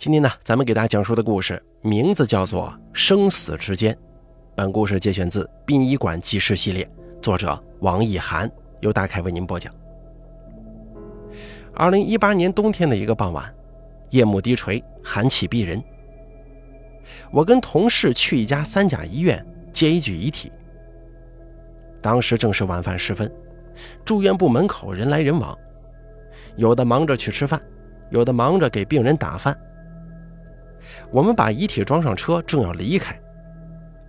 今天呢，咱们给大家讲述的故事名字叫做《生死之间》。本故事节选自《殡仪馆纪事》系列，作者王一涵，由大凯为您播讲。二零一八年冬天的一个傍晚，夜幕低垂，寒气逼人。我跟同事去一家三甲医院接一具遗体。当时正是晚饭时分，住院部门口人来人往，有的忙着去吃饭，有的忙着给病人打饭。我们把遗体装上车，正要离开，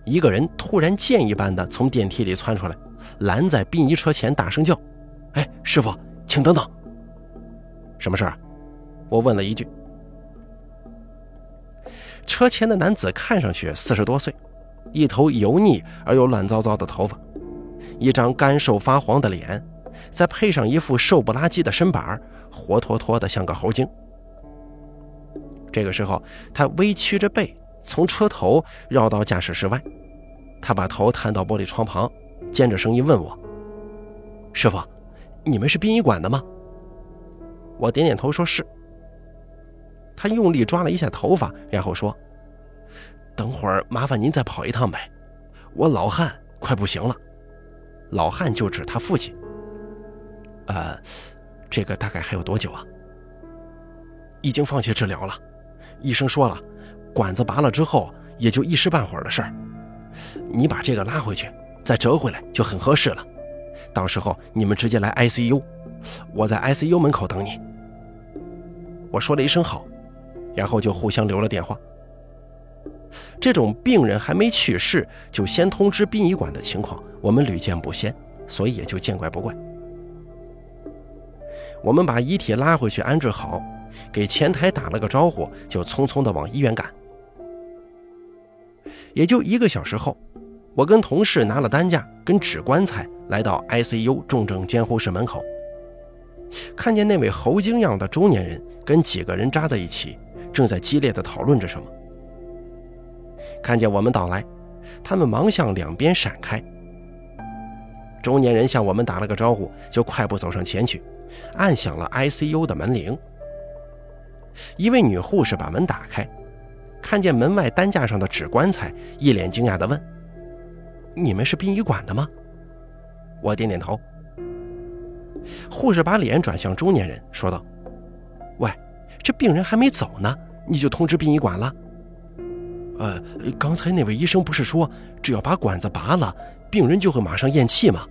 一个人突然箭一般的从电梯里窜出来，拦在殡仪车前，大声叫：“哎，师傅，请等等！什么事儿？”我问了一句。车前的男子看上去四十多岁，一头油腻而又乱糟糟的头发，一张干瘦发黄的脸，再配上一副瘦不拉几的身板，活脱脱的像个猴精。这个时候，他微曲着背，从车头绕到驾驶室外。他把头探到玻璃窗旁，尖着声音问我：“师傅，你们是殡仪馆的吗？”我点点头，说是。他用力抓了一下头发，然后说：“等会儿麻烦您再跑一趟呗，我老汉快不行了。”老汉就指他父亲。呃，这个大概还有多久啊？已经放弃治疗了。医生说了，管子拔了之后也就一时半会儿的事儿。你把这个拉回去，再折回来就很合适了。到时候你们直接来 ICU，我在 ICU 门口等你。我说了一声好，然后就互相留了电话。这种病人还没去世就先通知殡仪馆的情况，我们屡见不鲜，所以也就见怪不怪。我们把遗体拉回去安置好。给前台打了个招呼，就匆匆地往医院赶。也就一个小时后，我跟同事拿了担架跟纸棺材，来到 ICU 重症监护室门口，看见那位猴精样的中年人跟几个人扎在一起，正在激烈地讨论着什么。看见我们到来，他们忙向两边闪开。中年人向我们打了个招呼，就快步走上前去，按响了 ICU 的门铃。一位女护士把门打开，看见门外担架上的纸棺材，一脸惊讶地问：“你们是殡仪馆的吗？”我点点头。护士把脸转向中年人，说道：“喂，这病人还没走呢，你就通知殡仪馆了？呃，刚才那位医生不是说，只要把管子拔了，病人就会马上咽气吗？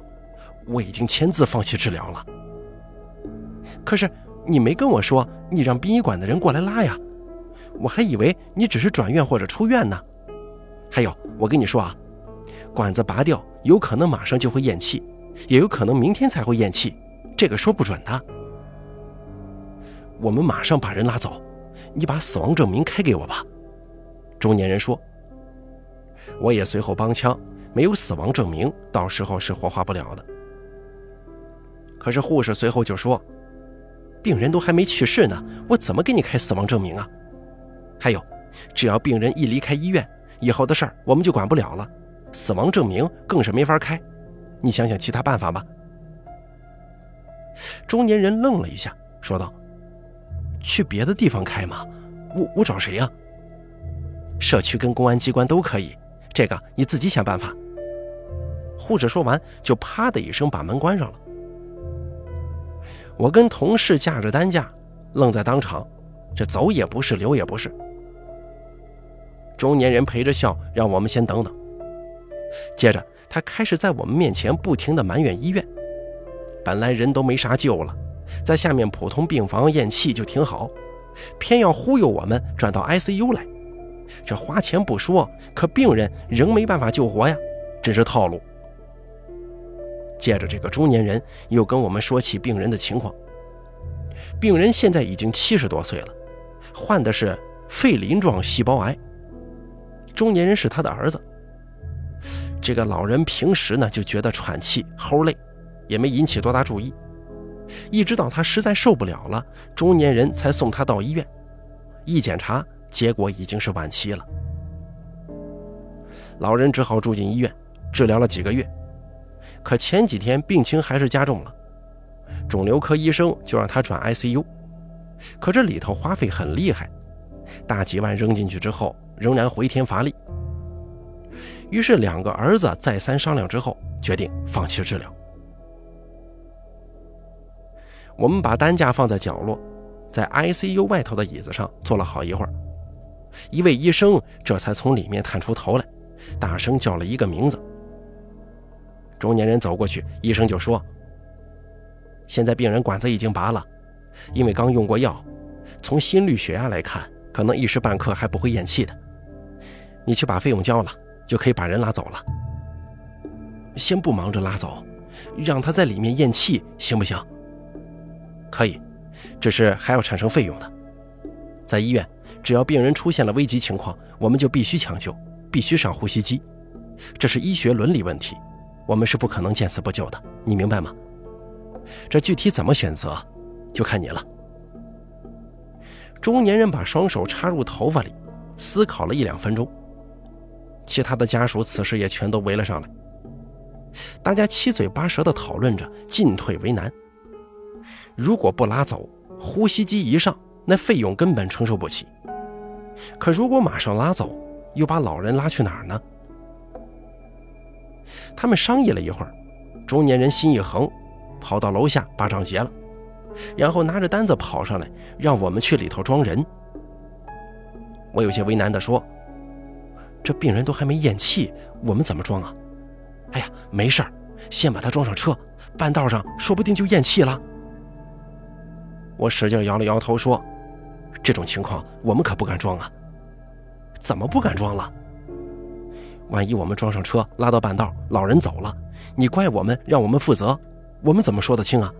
我已经签字放弃治疗了。可是……”你没跟我说，你让殡仪馆的人过来拉呀？我还以为你只是转院或者出院呢。还有，我跟你说啊，管子拔掉有可能马上就会咽气，也有可能明天才会咽气，这个说不准的。我们马上把人拉走，你把死亡证明开给我吧。中年人说。我也随后帮腔，没有死亡证明，到时候是火化不了的。可是护士随后就说。病人都还没去世呢，我怎么给你开死亡证明啊？还有，只要病人一离开医院，以后的事儿我们就管不了了，死亡证明更是没法开。你想想其他办法吧。中年人愣了一下，说道：“去别的地方开吗？我我找谁呀？社区跟公安机关都可以，这个你自己想办法。”护士说完，就啪的一声把门关上了。我跟同事架着担架，愣在当场，这走也不是，留也不是。中年人陪着笑，让我们先等等。接着，他开始在我们面前不停地埋怨医院。本来人都没啥救了，在下面普通病房咽气就挺好，偏要忽悠我们转到 ICU 来。这花钱不说，可病人仍没办法救活呀，真是套路。接着，这个中年人又跟我们说起病人的情况。病人现在已经七十多岁了，患的是肺鳞状细胞癌。中年人是他的儿子。这个老人平时呢就觉得喘气、齁累，也没引起多大注意。一直到他实在受不了了，中年人才送他到医院。一检查，结果已经是晚期了。老人只好住进医院，治疗了几个月。可前几天病情还是加重了，肿瘤科医生就让他转 ICU，可这里头花费很厉害，大几万扔进去之后，仍然回天乏力。于是两个儿子再三商量之后，决定放弃治疗。我们把担架放在角落，在 ICU 外头的椅子上坐了好一会儿。一位医生这才从里面探出头来，大声叫了一个名字。中年人走过去，医生就说：“现在病人管子已经拔了，因为刚用过药，从心率、血压来看，可能一时半刻还不会咽气的。你去把费用交了，就可以把人拉走了。先不忙着拉走，让他在里面咽气，行不行？可以，只是还要产生费用的。在医院。”只要病人出现了危急情况，我们就必须抢救，必须上呼吸机，这是医学伦理问题，我们是不可能见死不救的，你明白吗？这具体怎么选择，就看你了。中年人把双手插入头发里，思考了一两分钟。其他的家属此时也全都围了上来，大家七嘴八舌地讨论着进退为难。如果不拉走，呼吸机一上，那费用根本承受不起。可如果马上拉走，又把老人拉去哪儿呢？他们商议了一会儿，中年人心一横，跑到楼下把账结了，然后拿着单子跑上来，让我们去里头装人。我有些为难地说：“这病人都还没咽气，我们怎么装啊？”哎呀，没事儿，先把他装上车，半道上说不定就咽气了。我使劲摇了摇头说。这种情况我们可不敢装啊！怎么不敢装了？万一我们装上车拉到半道，老人走了，你怪我们，让我们负责，我们怎么说得清啊？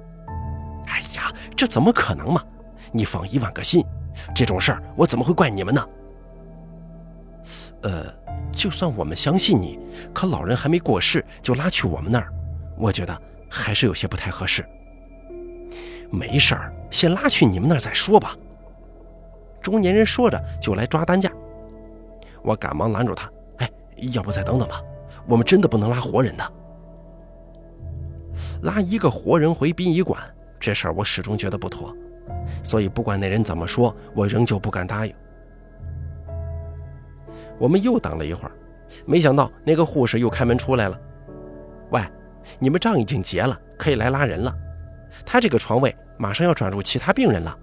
哎呀，这怎么可能嘛！你放一万个心，这种事儿我怎么会怪你们呢？呃，就算我们相信你，可老人还没过世就拉去我们那儿，我觉得还是有些不太合适。没事儿，先拉去你们那儿再说吧。中年人说着就来抓担架，我赶忙拦住他：“，要不再等等吧，我们真的不能拉活人的。拉一个活人回殡仪馆这事儿，我始终觉得不妥，所以不管那人怎么说，我仍旧不敢答应。”我们又等了一会儿，没想到那个护士又开门出来了：“喂，你们账已经结了，可以来拉人了。他这个床位马上要转入其他病人了。”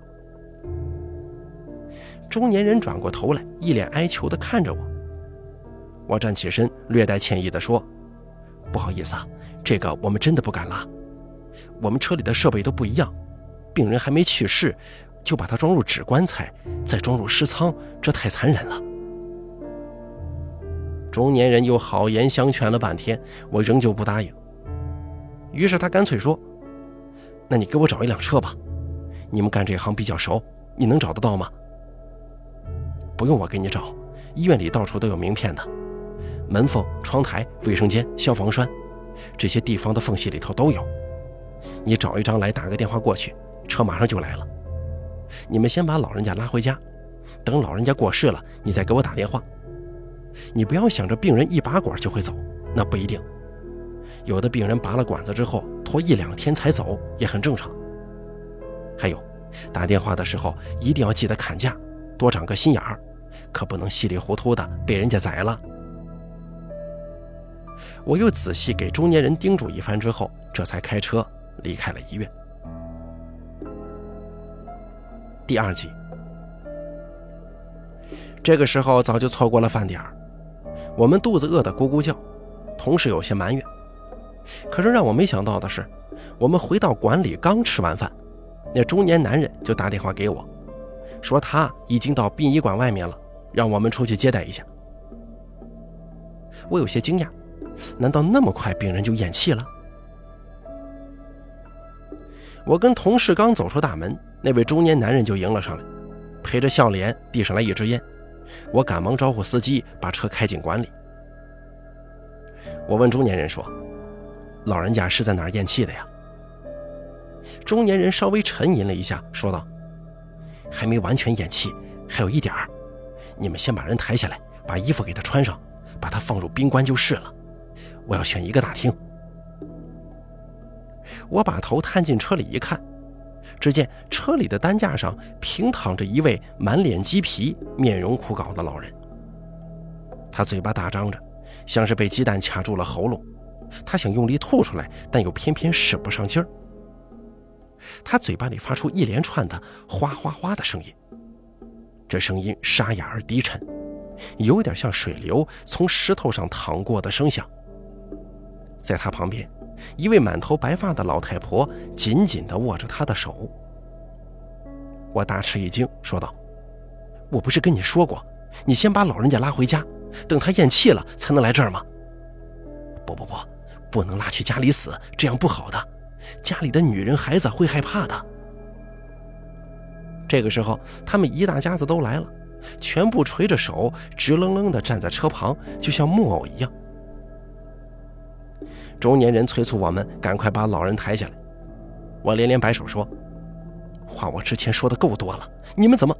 中年人转过头来，一脸哀求地看着我。我站起身，略带歉意地说：“不好意思啊，这个我们真的不敢拉。我们车里的设备都不一样，病人还没去世，就把他装入纸棺材，再装入尸舱，这太残忍了。”中年人又好言相劝了半天，我仍旧不答应。于是他干脆说：“那你给我找一辆车吧，你们干这行比较熟，你能找得到吗？”不用我给你找，医院里到处都有名片的，门缝、窗台、卫生间、消防栓，这些地方的缝隙里头都有。你找一张来，打个电话过去，车马上就来了。你们先把老人家拉回家，等老人家过世了，你再给我打电话。你不要想着病人一拔管就会走，那不一定。有的病人拔了管子之后拖一两天才走，也很正常。还有，打电话的时候一定要记得砍价，多长个心眼儿。可不能稀里糊涂的被人家宰了。我又仔细给中年人叮嘱一番之后，这才开车离开了医院。第二集，这个时候早就错过了饭点儿，我们肚子饿得咕咕叫，同时有些埋怨。可是让我没想到的是，我们回到馆里刚吃完饭，那中年男人就打电话给我，说他已经到殡仪馆外面了。让我们出去接待一下。我有些惊讶，难道那么快病人就咽气了？我跟同事刚走出大门，那位中年男人就迎了上来，陪着笑脸递上来一支烟。我赶忙招呼司机把车开进馆里。我问中年人说：“老人家是在哪儿咽气的呀？”中年人稍微沉吟了一下，说道：“还没完全咽气，还有一点儿。”你们先把人抬下来，把衣服给他穿上，把他放入冰棺就是了。我要选一个大厅。我把头探进车里一看，只见车里的担架上平躺着一位满脸鸡皮、面容枯槁的老人。他嘴巴大张着，像是被鸡蛋卡住了喉咙。他想用力吐出来，但又偏偏使不上劲儿。他嘴巴里发出一连串的“哗哗哗”的声音，这声音沙哑而低沉，有点像水流从石头上淌过的声响。在他旁边。一位满头白发的老太婆紧紧地握着他的手。我大吃一惊，说道：“我不是跟你说过，你先把老人家拉回家，等他咽气了才能来这儿吗？”“不不不，不能拉去家里死，这样不好的，家里的女人孩子会害怕的。”这个时候，他们一大家子都来了，全部垂着手，直愣愣地站在车旁，就像木偶一样。中年人催促我们赶快把老人抬下来，我连连摆手说：“话我之前说的够多了，你们怎么？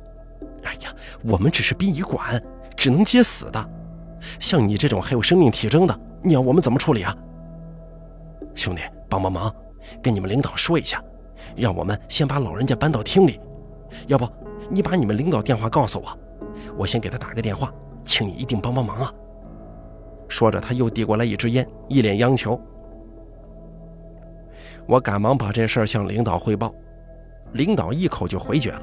哎呀，我们只是殡仪馆，只能接死的。像你这种还有生命体征的，你要我们怎么处理啊？兄弟，帮帮忙，跟你们领导说一下，让我们先把老人家搬到厅里。要不，你把你们领导电话告诉我，我先给他打个电话，请你一定帮帮忙啊。”说着，他又递过来一支烟，一脸央求。我赶忙把这事儿向领导汇报，领导一口就回绝了：“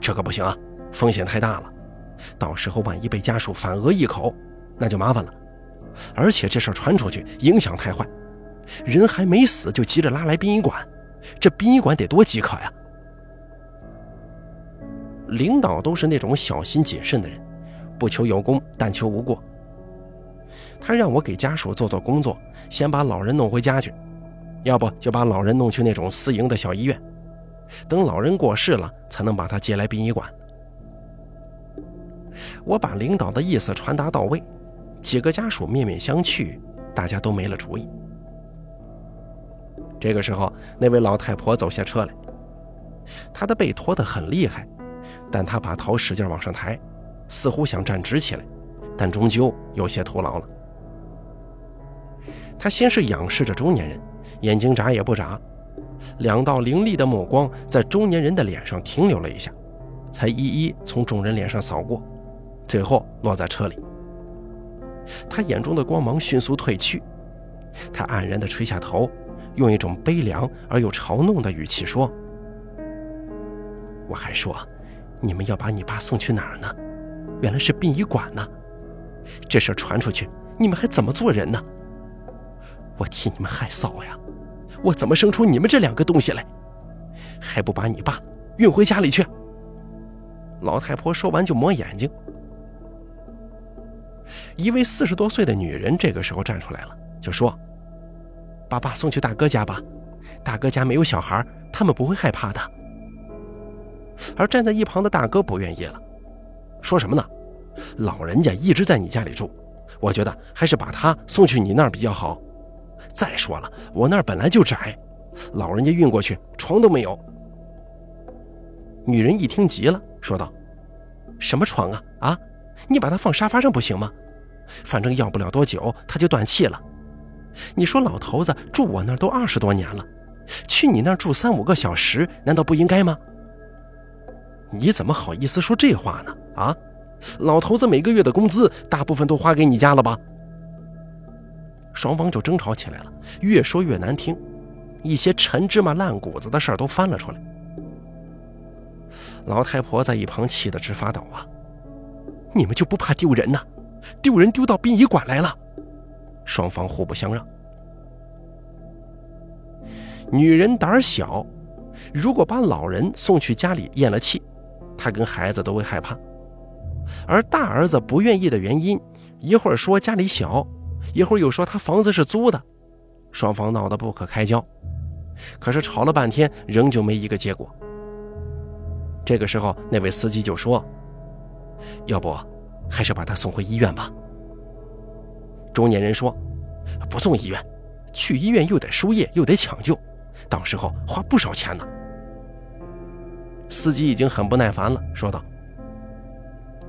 这可不行啊，风险太大了，到时候万一被家属反讹一口，那就麻烦了。而且这事儿传出去，影响太坏，人还没死就急着拉来殡仪馆，这殡仪馆得多饥渴呀！”领导都是那种小心谨慎的人，不求有功，但求无过。他让我给家属做做工作，先把老人弄回家去，要不就把老人弄去那种私营的小医院，等老人过世了，才能把他接来殡仪馆。我把领导的意思传达到位，几个家属面面相觑，大家都没了主意。这个时候，那位老太婆走下车来，她的背驼得很厉害，但她把头使劲往上抬，似乎想站直起来，但终究有些徒劳了。他先是仰视着中年人，眼睛眨也不眨，两道凌厉的目光在中年人的脸上停留了一下，才一一从众人脸上扫过，最后落在车里。他眼中的光芒迅速褪去，他黯然地垂下头，用一种悲凉而又嘲弄的语气说：“我还说，你们要把你爸送去哪儿呢？原来是殡仪馆呢！这事传出去，你们还怎么做人呢？”我替你们害臊呀！我怎么生出你们这两个东西来？还不把你爸运回家里去？老太婆说完就抹眼睛。一位四十多岁的女人这个时候站出来了，就说：“把爸送去大哥家吧，大哥家没有小孩，他们不会害怕的。”而站在一旁的大哥不愿意了，说什么呢？老人家一直在你家里住，我觉得还是把他送去你那儿比较好。再说了，我那儿本来就窄，老人家运过去床都没有。女人一听急了，说道：“什么床啊？啊，你把它放沙发上不行吗？反正要不了多久他就断气了。你说老头子住我那儿都二十多年了，去你那儿住三五个小时，难道不应该吗？你怎么好意思说这话呢？啊，老头子每个月的工资大部分都花给你家了吧？”双方就争吵起来了，越说越难听，一些陈芝麻烂谷子的事儿都翻了出来。老太婆在一旁气得直发抖啊！你们就不怕丢人呐？丢人丢到殡仪馆来了！双方互不相让。女人胆小，如果把老人送去家里咽了气，她跟孩子都会害怕。而大儿子不愿意的原因，一会儿说家里小。一会儿又说他房子是租的，双方闹得不可开交。可是吵了半天，仍旧没一个结果。这个时候，那位司机就说：“要不，还是把他送回医院吧。”中年人说：“不送医院，去医院又得输液，又得抢救，到时候花不少钱呢。”司机已经很不耐烦了，说道：“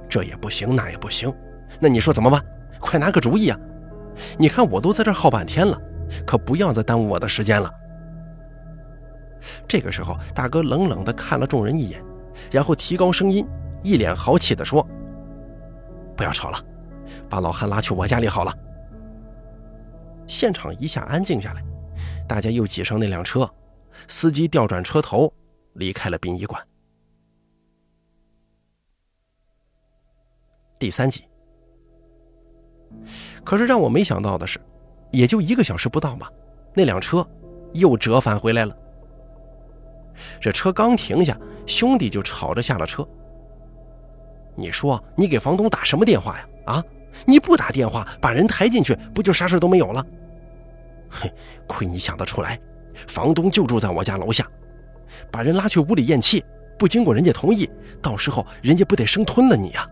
这也不行，那也不行，那你说怎么办？快拿个主意啊！”你看，我都在这耗半天了，可不要再耽误我的时间了。这个时候，大哥冷冷地看了众人一眼，然后提高声音，一脸豪气地说：“不要吵了，把老汉拉去我家里好了。”现场一下安静下来，大家又挤上那辆车，司机调转车头，离开了殡仪馆。第三集。可是让我没想到的是，也就一个小时不到吧，那辆车又折返回来了。这车刚停下，兄弟就吵着下了车。你说你给房东打什么电话呀？啊，你不打电话把人抬进去，不就啥事都没有了？嘿，亏你想得出来，房东就住在我家楼下，把人拉去屋里咽气，不经过人家同意，到时候人家不得生吞了你呀？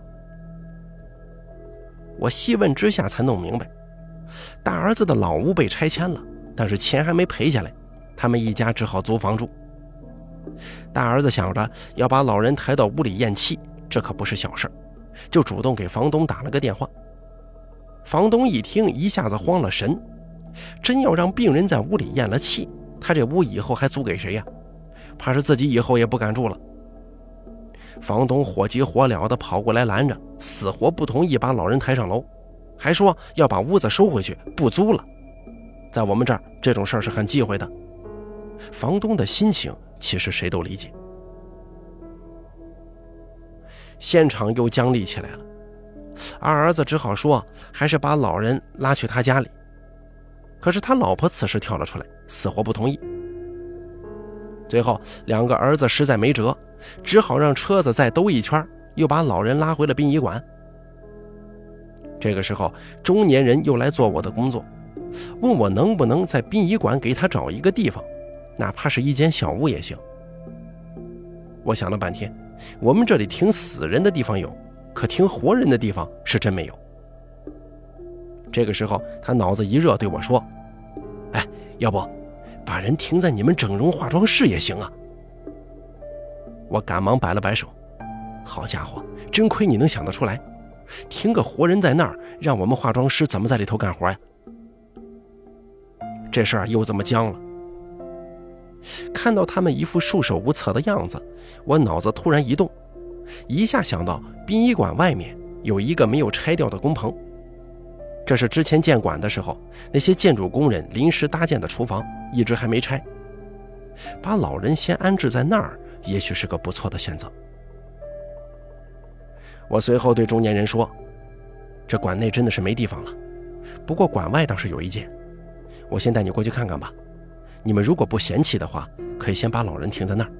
我细问之下才弄明白，大儿子的老屋被拆迁了，但是钱还没赔下来，他们一家只好租房住。大儿子想着要把老人抬到屋里咽气，这可不是小事就主动给房东打了个电话。房东一听，一下子慌了神，真要让病人在屋里咽了气，他这屋以后还租给谁呀？怕是自己以后也不敢住了。房东火急火燎地跑过来拦着，死活不同意把老人抬上楼，还说要把屋子收回去，不租了。在我们这儿，这种事儿是很忌讳的。房东的心情。其实谁都理解。现场又僵立起来了，二儿子只好说：“还是把老人拉去他家里。”可是他老婆此时跳了出来，死活不同意。最后，两个儿子实在没辙，只好让车子再兜一圈，又把老人拉回了殡仪馆。这个时候，中年人又来做我的工作，问我能不能在殡仪馆给他找一个地方。哪怕是一间小屋也行。我想了半天，我们这里停死人的地方有，可停活人的地方是真没有。这个时候，他脑子一热，对我说：“哎，要不把人停在你们整容化妆室也行啊？”我赶忙摆了摆手：“好家伙，真亏你能想得出来，停个活人在那儿，让我们化妆师怎么在里头干活呀？”这事儿又这么僵了。看到他们一副束手无策的样子，我脑子突然一动，一下想到殡仪馆外面有一个没有拆掉的工棚，这是之前建馆的时候那些建筑工人临时搭建的厨房，一直还没拆。把老人先安置在那儿，也许是个不错的选择。我随后对中年人说：“这馆内真的是没地方了，不过馆外倒是有一间，我先带你过去看看吧。”你们如果不嫌弃的话，可以先把老人停在那儿。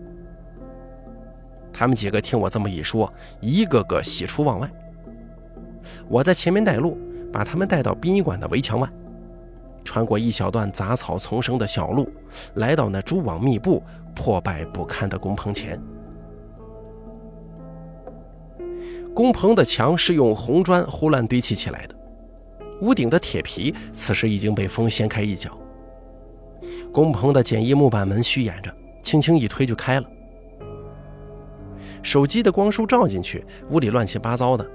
他们几个听我这么一说，一个个喜出望外。我在前面带路，把他们带到殡仪馆的围墙外，穿过一小段杂草丛生的小路，来到那蛛网密布、破败不堪的工棚前。工棚的墙是用红砖胡乱堆砌起来的，屋顶的铁皮此时已经被风掀开一角。工棚的简易木板门虚掩着，轻轻一推就开了。手机的光束照进去，屋里乱七八糟的。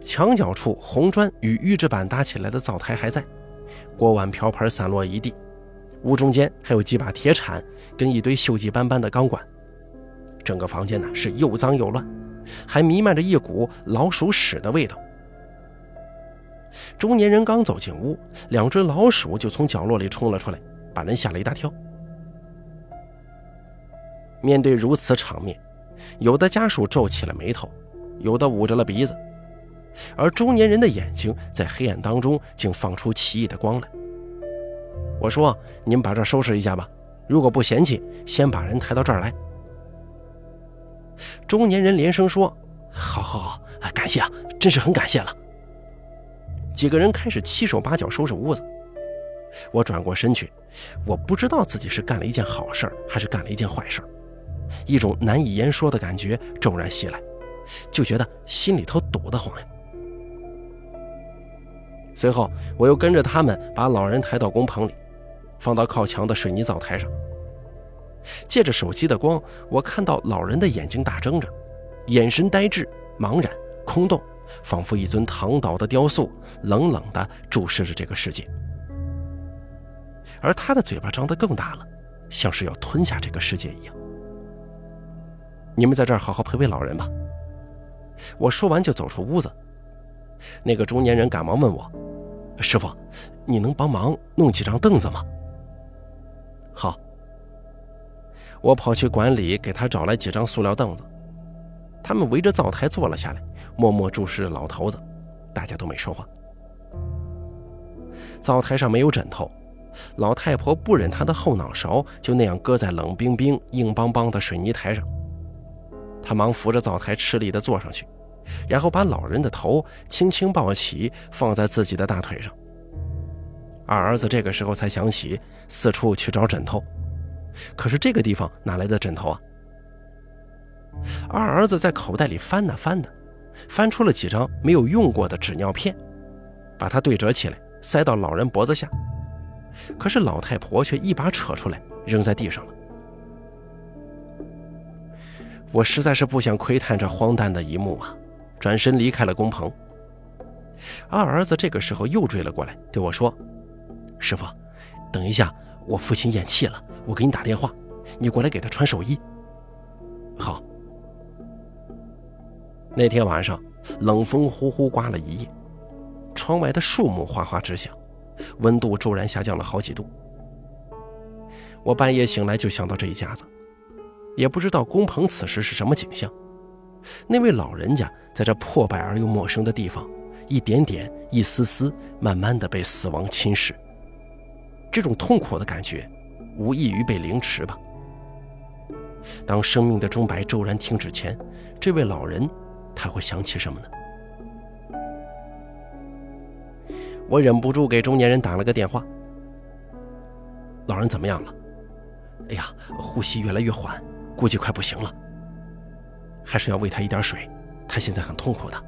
墙角处红砖与预制板搭起来的灶台还在，锅碗瓢盆散落一地。屋中间还有几把铁铲跟一堆锈迹斑斑的钢管。整个房间呢是又脏又乱，还弥漫着一股老鼠屎的味道。中年人刚走进屋，两只老鼠就从角落里冲了出来。把人吓了一大跳。面对如此场面，有的家属皱起了眉头，有的捂着了鼻子，而中年人的眼睛在黑暗当中竟放出奇异的光来。我说：“你们把这收拾一下吧，如果不嫌弃，先把人抬到这儿来。”中年人连声说：“好，好，好，感谢啊，真是很感谢了。”几个人开始七手八脚收拾屋子。我转过身去，我不知道自己是干了一件好事还是干了一件坏事一种难以言说的感觉骤然袭来，就觉得心里头堵得慌呀。随后，我又跟着他们把老人抬到工棚里，放到靠墙的水泥灶台上。借着手机的光，我看到老人的眼睛大睁着，眼神呆滞、茫然、空洞，仿佛一尊躺倒的雕塑，冷冷地注视着这个世界。而他的嘴巴张得更大了，像是要吞下这个世界一样。你们在这儿好好陪陪老人吧。我说完就走出屋子。那个中年人赶忙问我：“师傅，你能帮忙弄几张凳子吗？”好。我跑去馆里给他找来几张塑料凳子。他们围着灶台坐了下来，默默注视着老头子，大家都没说话。灶台上没有枕头，老太婆不忍他的后脑勺就那样搁在冷冰冰、硬邦邦的水泥台上。他忙扶着灶台吃力地坐上去，然后把老人的头轻轻抱起，放在自己的大腿上。二儿子这个时候才想起四处去找枕头，可是这个地方哪来的枕头啊？二儿子在口袋里翻呐翻的，翻出了几张没有用过的纸尿片，把它对折起来塞到老人脖子下，可是老太婆却一把扯出来扔在地上了。我实在是不想窥探这荒诞的一幕啊！转身离开了工棚。二儿子这个时候又追了过来，对我说：“师傅，等一下，我父亲咽气了，我给你打电话，你过来给他穿寿衣。”好。那天晚上，冷风呼呼刮了一夜，窗外的树木哗哗直响，温度骤然下降了好几度。我半夜醒来就想到这一家子。也不知道工棚此时是什么景象，那位老人家在这破败而又陌生的地方，一点点、一丝丝、慢慢的被死亡侵蚀。这种痛苦的感觉，无异于被凌迟吧。当生命的钟摆骤然停止前，这位老人他会想起什么呢？我忍不住给中年人打了个电话。老人怎么样了？哎呀，呼吸越来越缓。估计快不行了，还是要喂他一点水，他现在很痛苦的。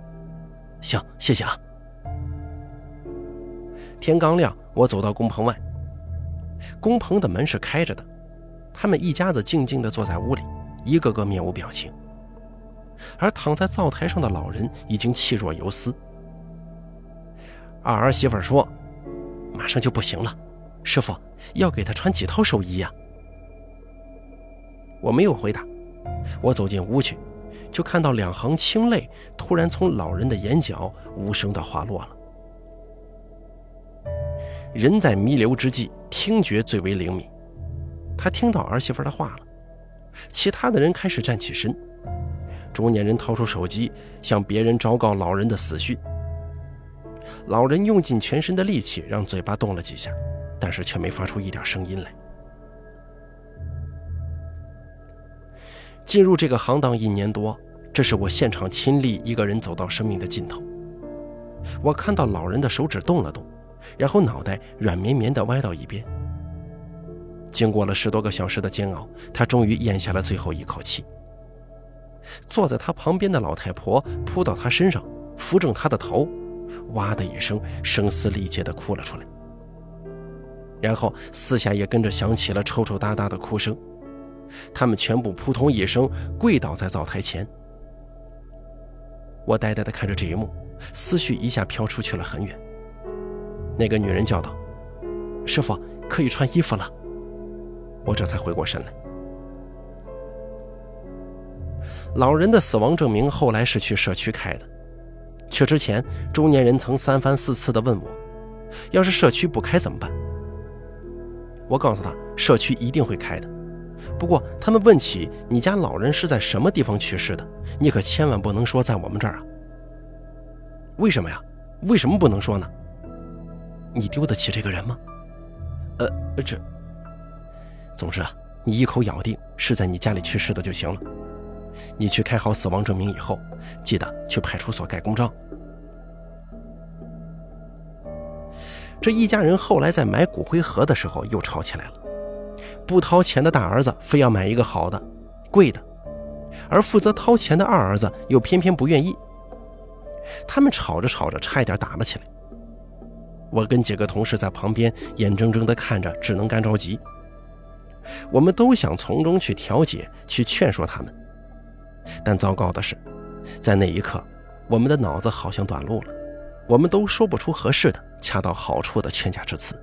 行，谢谢啊。天刚亮，我走到工棚外，工棚的门是开着的，他们一家子静静地坐在屋里，一个个面无表情，而躺在灶台上的老人已经气若游丝。二儿媳妇说：“马上就不行了，师傅要给他穿几套寿衣呀？”我没有回答，我走进屋去，就看到两行清泪突然从老人的眼角无声地滑落了。人在弥留之际，听觉最为灵敏，他听到儿媳妇的话了。其他的人开始站起身，中年人掏出手机向别人昭告老人的死讯。老人用尽全身的力气让嘴巴动了几下，但是却没发出一点声音来。进入这个行当一年多，这是我现场亲历一个人走到生命的尽头。我看到老人的手指动了动，然后脑袋软绵绵地歪到一边。经过了十多个小时的煎熬，他终于咽下了最后一口气。坐在他旁边的老太婆扑到他身上，扶正他的头，哇的一声，声嘶力竭地哭了出来。然后四下也跟着响起了抽抽搭搭的哭声。他们全部扑通一声跪倒在灶台前。我呆呆地看着这一幕，思绪一下飘出去了很远。那个女人叫道：“师傅，可以穿衣服了。”我这才回过神来。老人的死亡证明后来是去社区开的，去之前，中年人曾三番四次地问我：“要是社区不开怎么办？”我告诉他：“社区一定会开的。”不过，他们问起你家老人是在什么地方去世的，你可千万不能说在我们这儿啊！为什么呀？为什么不能说呢？你丢得起这个人吗？呃，这……总之啊，你一口咬定是在你家里去世的就行了。你去开好死亡证明以后，记得去派出所盖公章。这一家人后来在买骨灰盒的时候又吵起来了。不掏钱的大儿子非要买一个好的、贵的，而负责掏钱的二儿子又偏偏不愿意。他们吵着吵着，差一点打了起来。我跟几个同事在旁边眼睁睁地看着，只能干着急。我们都想从中去调解、去劝说他们，但糟糕的是，在那一刻，我们的脑子好像短路了，我们都说不出合适的、恰到好处的劝架之词。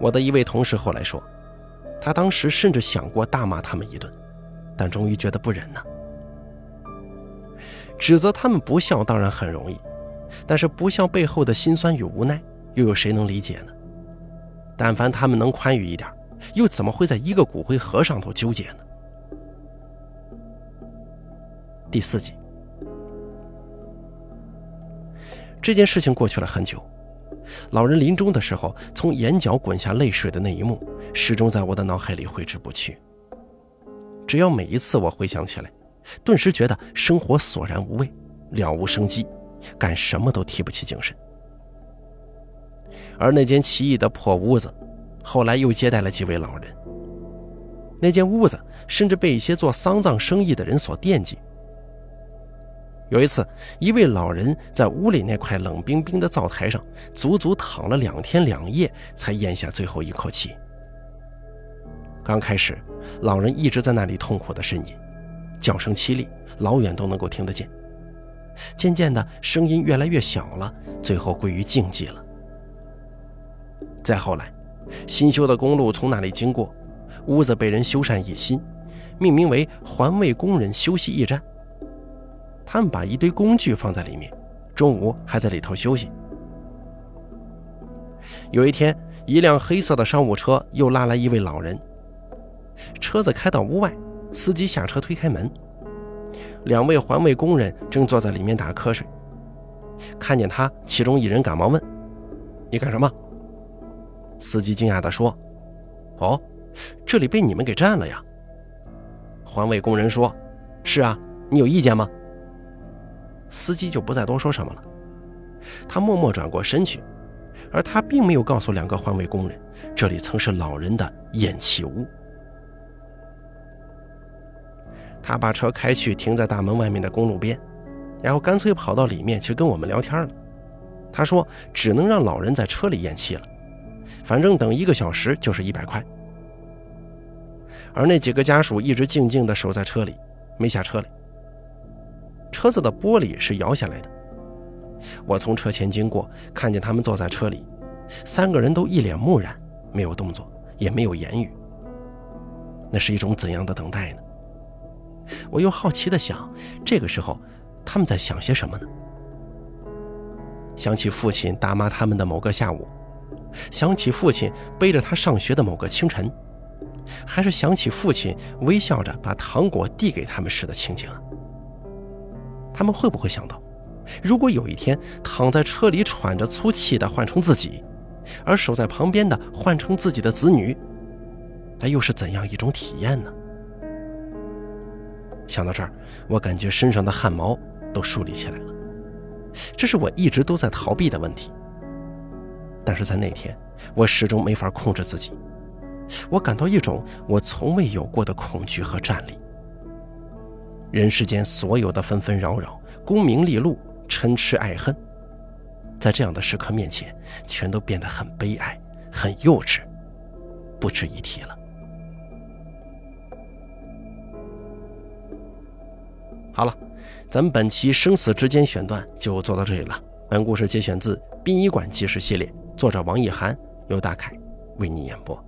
我的一位同事后来说，他当时甚至想过大骂他们一顿，但终于觉得不忍呢。指责他们不孝当然很容易，但是不孝背后的辛酸与无奈，又有谁能理解呢？但凡他们能宽裕一点，又怎么会在一个骨灰盒上头纠结呢？第四集，这件事情过去了很久。老人临终的时候，从眼角滚下泪水的那一幕，始终在我的脑海里挥之不去。只要每一次我回想起来，顿时觉得生活索然无味，了无生机，干什么都提不起精神。而那间奇异的破屋子，后来又接待了几位老人。那间屋子甚至被一些做丧葬生意的人所惦记。有一次，一位老人在屋里那块冷冰冰的灶台上，足足躺了两天两夜，才咽下最后一口气。刚开始，老人一直在那里痛苦的呻吟，叫声凄厉，老远都能够听得见。渐渐的，声音越来越小了，最后归于静寂了。再后来，新修的公路从那里经过，屋子被人修缮一新，命名为“环卫工人休息驿站”。他们把一堆工具放在里面，中午还在里头休息。有一天，一辆黑色的商务车又拉来一位老人。车子开到屋外，司机下车推开门，两位环卫工人正坐在里面打瞌睡。看见他，其中一人赶忙问：“你干什么？”司机惊讶地说：“哦，这里被你们给占了呀。”环卫工人说：“是啊，你有意见吗？”司机就不再多说什么了，他默默转过身去，而他并没有告诉两个环卫工人，这里曾是老人的咽气屋。他把车开去停在大门外面的公路边，然后干脆跑到里面去跟我们聊天了。他说只能让老人在车里咽气了，反正等一个小时就是一百块。而那几个家属一直静静地守在车里，没下车来。车子的玻璃是摇下来的。我从车前经过，看见他们坐在车里，三个人都一脸木然，没有动作，也没有言语。那是一种怎样的等待呢？我又好奇地想，这个时候他们在想些什么呢？想起父亲打骂他们的某个下午，想起父亲背着他上学的某个清晨，还是想起父亲微笑着把糖果递给他们时的情景啊？他们会不会想到，如果有一天躺在车里喘着粗气的换成自己，而守在旁边的换成自己的子女，那又是怎样一种体验呢？想到这儿，我感觉身上的汗毛都竖立起来了。这是我一直都在逃避的问题。但是在那天，我始终没法控制自己，我感到一种我从未有过的恐惧和战栗。人世间所有的纷纷扰扰、功名利禄、嗔痴爱恨，在这样的时刻面前，全都变得很悲哀、很幼稚，不值一提了。好了，咱们本期生死之间选段就做到这里了。本故事节选自《殡仪馆纪实》系列，作者王一涵，由大凯为你演播。